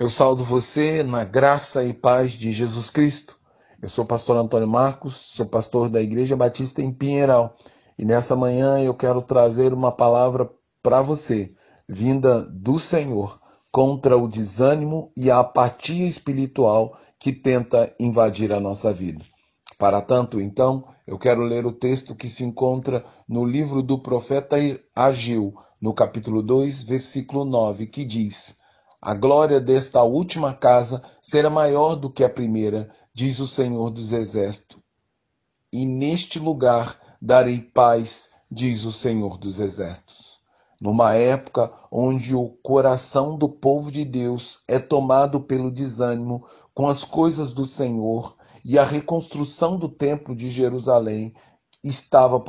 Eu saldo você na graça e paz de Jesus Cristo. Eu sou o pastor Antônio Marcos, sou pastor da Igreja Batista em Pinheiral. E nessa manhã eu quero trazer uma palavra para você, vinda do Senhor, contra o desânimo e a apatia espiritual que tenta invadir a nossa vida. Para tanto, então, eu quero ler o texto que se encontra no livro do profeta Ageu, no capítulo 2, versículo 9, que diz: a glória desta última casa será maior do que a primeira, diz o Senhor dos Exércitos. E neste lugar darei paz, diz o Senhor dos Exércitos. Numa época onde o coração do povo de Deus é tomado pelo desânimo com as coisas do Senhor e a reconstrução do Templo de Jerusalém estava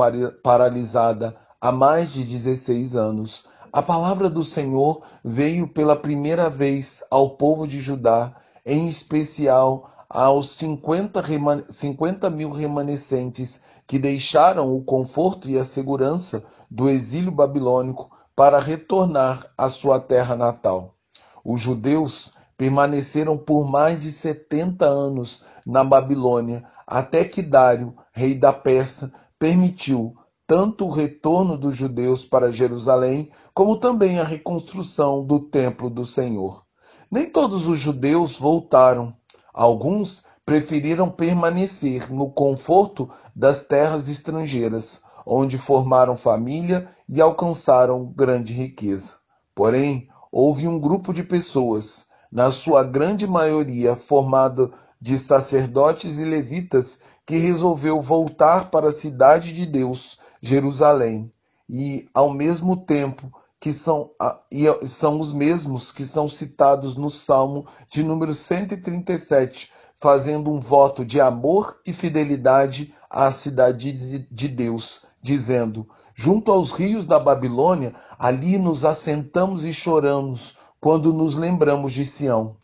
paralisada há mais de 16 anos, a palavra do Senhor veio pela primeira vez ao povo de Judá, em especial aos 50, 50 mil remanescentes que deixaram o conforto e a segurança do exílio babilônico para retornar à sua terra natal. Os judeus permaneceram por mais de 70 anos na Babilônia, até que Dário, rei da Pérsia, permitiu tanto o retorno dos judeus para Jerusalém, como também a reconstrução do templo do Senhor. Nem todos os judeus voltaram. Alguns preferiram permanecer no conforto das terras estrangeiras, onde formaram família e alcançaram grande riqueza. Porém, houve um grupo de pessoas, na sua grande maioria formado de sacerdotes e levitas, que resolveu voltar para a cidade de Deus Jerusalém, e ao mesmo tempo que são, e são os mesmos que são citados no Salmo de número 137, fazendo um voto de amor e fidelidade à cidade de Deus, dizendo: Junto aos rios da Babilônia, ali nos assentamos e choramos, quando nos lembramos de Sião.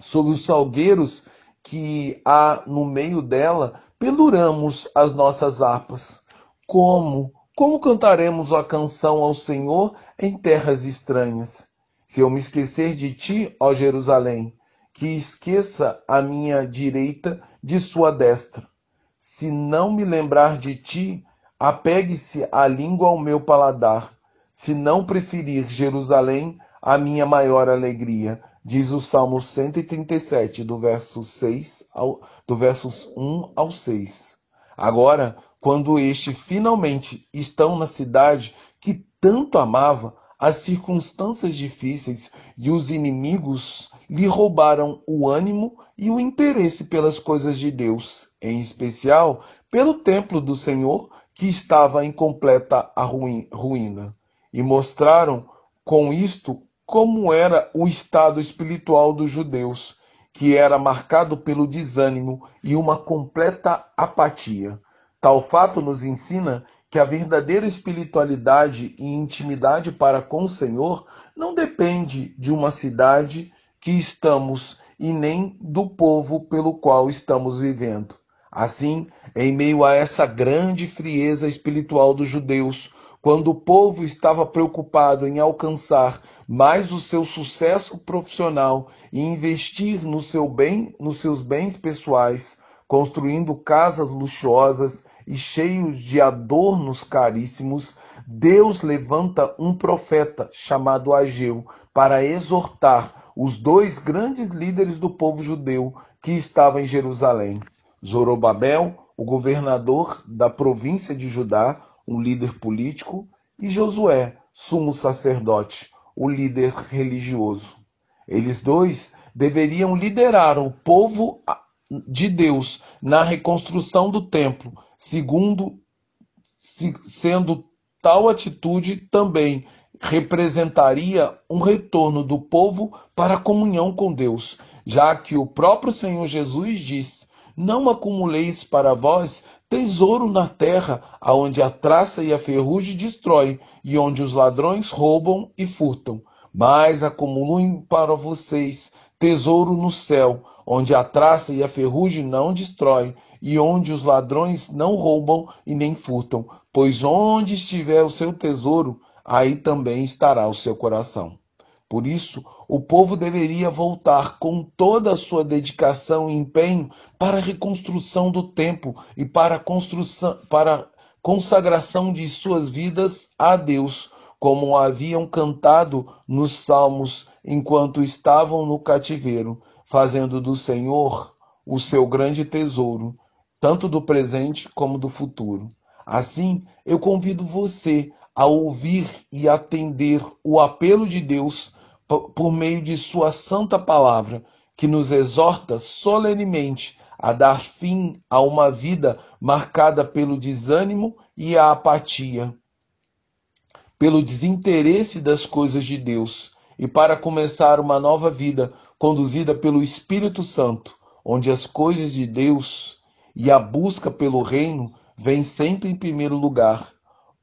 Sob os salgueiros que há no meio dela, penduramos as nossas harpas. Como? Como cantaremos a canção ao Senhor em terras estranhas? Se eu me esquecer de ti, ó Jerusalém, que esqueça a minha direita de sua destra. Se não me lembrar de ti, apegue-se a língua ao meu paladar. Se não preferir Jerusalém, a minha maior alegria, diz o Salmo 137, do verso 6 ao, do versos 1 ao 6. Agora, quando estes finalmente estão na cidade que tanto amava, as circunstâncias difíceis e os inimigos lhe roubaram o ânimo e o interesse pelas coisas de Deus, em especial pelo templo do Senhor, que estava em completa ruína. E mostraram com isto como era o estado espiritual dos judeus, que era marcado pelo desânimo e uma completa apatia. Tal fato nos ensina que a verdadeira espiritualidade e intimidade para com o Senhor não depende de uma cidade que estamos e nem do povo pelo qual estamos vivendo. Assim, em meio a essa grande frieza espiritual dos judeus, quando o povo estava preocupado em alcançar mais o seu sucesso profissional e investir no seu bem, nos seus bens pessoais, construindo casas luxuosas e cheios de adornos caríssimos, Deus levanta um profeta chamado Ageu para exortar os dois grandes líderes do povo judeu que estavam em Jerusalém: Zorobabel, o governador da província de Judá, um líder político, e Josué, sumo sacerdote, o líder religioso. Eles dois deveriam liderar o povo de Deus na reconstrução do templo, segundo sendo tal atitude também representaria um retorno do povo para a comunhão com Deus, já que o próprio Senhor Jesus diz: Não acumuleis para vós tesouro na terra, aonde a traça e a ferrugem destrói, e onde os ladrões roubam e furtam. Mas acumulem para vocês tesouro no céu, onde a traça e a ferrugem não destrói, e onde os ladrões não roubam e nem furtam, pois onde estiver o seu tesouro, aí também estará o seu coração. Por isso, o povo deveria voltar com toda a sua dedicação e empenho para a reconstrução do templo e para a para a consagração de suas vidas a Deus, como haviam cantado nos salmos enquanto estavam no cativeiro, fazendo do Senhor o seu grande tesouro, tanto do presente como do futuro. Assim, eu convido você a ouvir e atender o apelo de Deus por meio de Sua santa palavra, que nos exorta solenemente a dar fim a uma vida marcada pelo desânimo e a apatia, pelo desinteresse das coisas de Deus, e para começar uma nova vida conduzida pelo Espírito Santo, onde as coisas de Deus e a busca pelo reino vem sempre em primeiro lugar,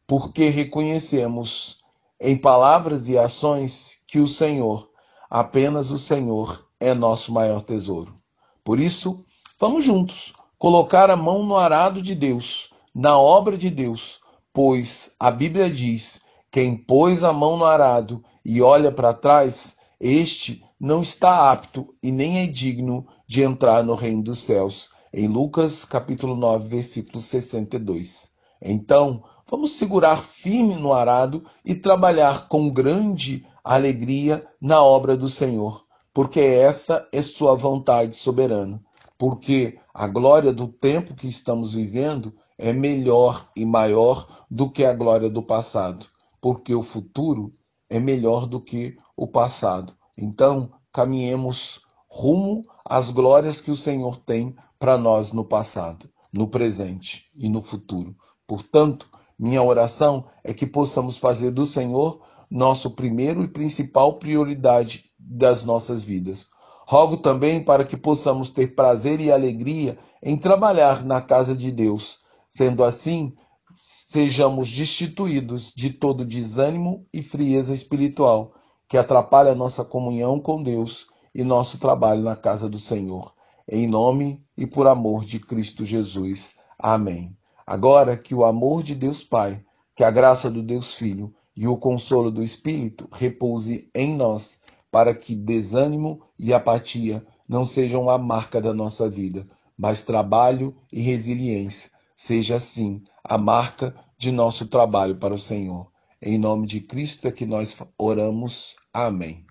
porque reconhecemos em palavras e ações que o Senhor, apenas o Senhor, é nosso maior tesouro. Por isso, vamos juntos colocar a mão no arado de Deus, na obra de Deus, pois a Bíblia diz: quem pôs a mão no arado e olha para trás, este não está apto e nem é digno de entrar no reino dos céus. Em Lucas capítulo 9, versículo 62. Então, vamos segurar firme no arado e trabalhar com grande alegria na obra do Senhor, porque essa é sua vontade soberana. Porque a glória do tempo que estamos vivendo é melhor e maior do que a glória do passado, porque o futuro é melhor do que o passado. Então, caminhemos rumo às glórias que o Senhor tem para nós no passado, no presente e no futuro. Portanto, minha oração é que possamos fazer do Senhor nosso primeiro e principal prioridade das nossas vidas. Rogo também para que possamos ter prazer e alegria em trabalhar na casa de Deus. Sendo assim, sejamos destituídos de todo desânimo e frieza espiritual que atrapalha nossa comunhão com Deus e nosso trabalho na casa do Senhor. Em nome e por amor de Cristo Jesus. Amém. Agora que o amor de Deus Pai, que a graça do Deus Filho e o consolo do Espírito repouse em nós, para que desânimo e apatia não sejam a marca da nossa vida, mas trabalho e resiliência seja assim a marca de nosso trabalho para o Senhor. Em nome de Cristo é que nós oramos. Amém.